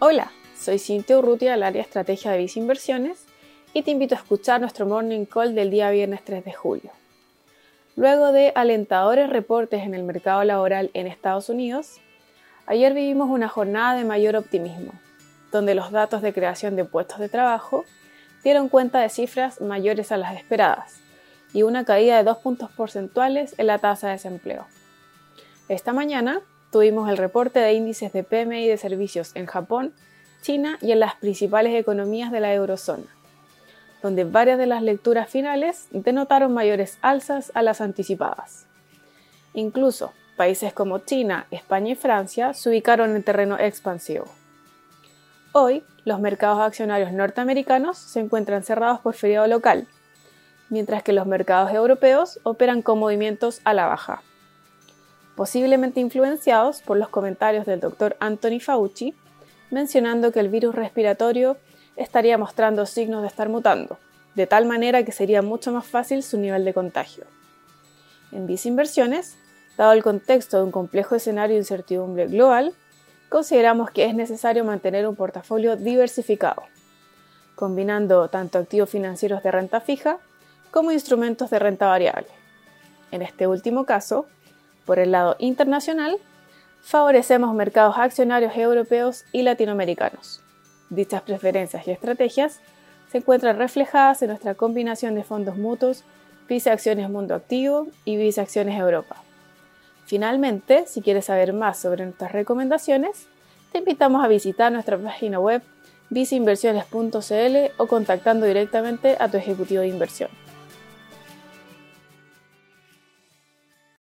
Hola, soy Cintia Urrutia del área Estrategia de Visa Inversiones y te invito a escuchar nuestro Morning Call del día viernes 3 de julio. Luego de alentadores reportes en el mercado laboral en Estados Unidos, ayer vivimos una jornada de mayor optimismo, donde los datos de creación de puestos de trabajo dieron cuenta de cifras mayores a las esperadas y una caída de dos puntos porcentuales en la tasa de desempleo. Esta mañana tuvimos el reporte de índices de PMI de servicios en Japón, China y en las principales economías de la eurozona, donde varias de las lecturas finales denotaron mayores alzas a las anticipadas. Incluso países como China, España y Francia se ubicaron en terreno expansivo. Hoy, los mercados accionarios norteamericanos se encuentran cerrados por feriado local, mientras que los mercados europeos operan con movimientos a la baja posiblemente influenciados por los comentarios del doctor Anthony Fauci, mencionando que el virus respiratorio estaría mostrando signos de estar mutando, de tal manera que sería mucho más fácil su nivel de contagio. En Visa Inversiones, dado el contexto de un complejo escenario de incertidumbre global, consideramos que es necesario mantener un portafolio diversificado, combinando tanto activos financieros de renta fija como instrumentos de renta variable. En este último caso, por el lado internacional, favorecemos mercados accionarios europeos y latinoamericanos. Dichas preferencias y estrategias se encuentran reflejadas en nuestra combinación de fondos mutuos Visa Acciones Mundo Activo y Visa Acciones Europa. Finalmente, si quieres saber más sobre nuestras recomendaciones, te invitamos a visitar nuestra página web visainversiones.cl o contactando directamente a tu ejecutivo de inversión.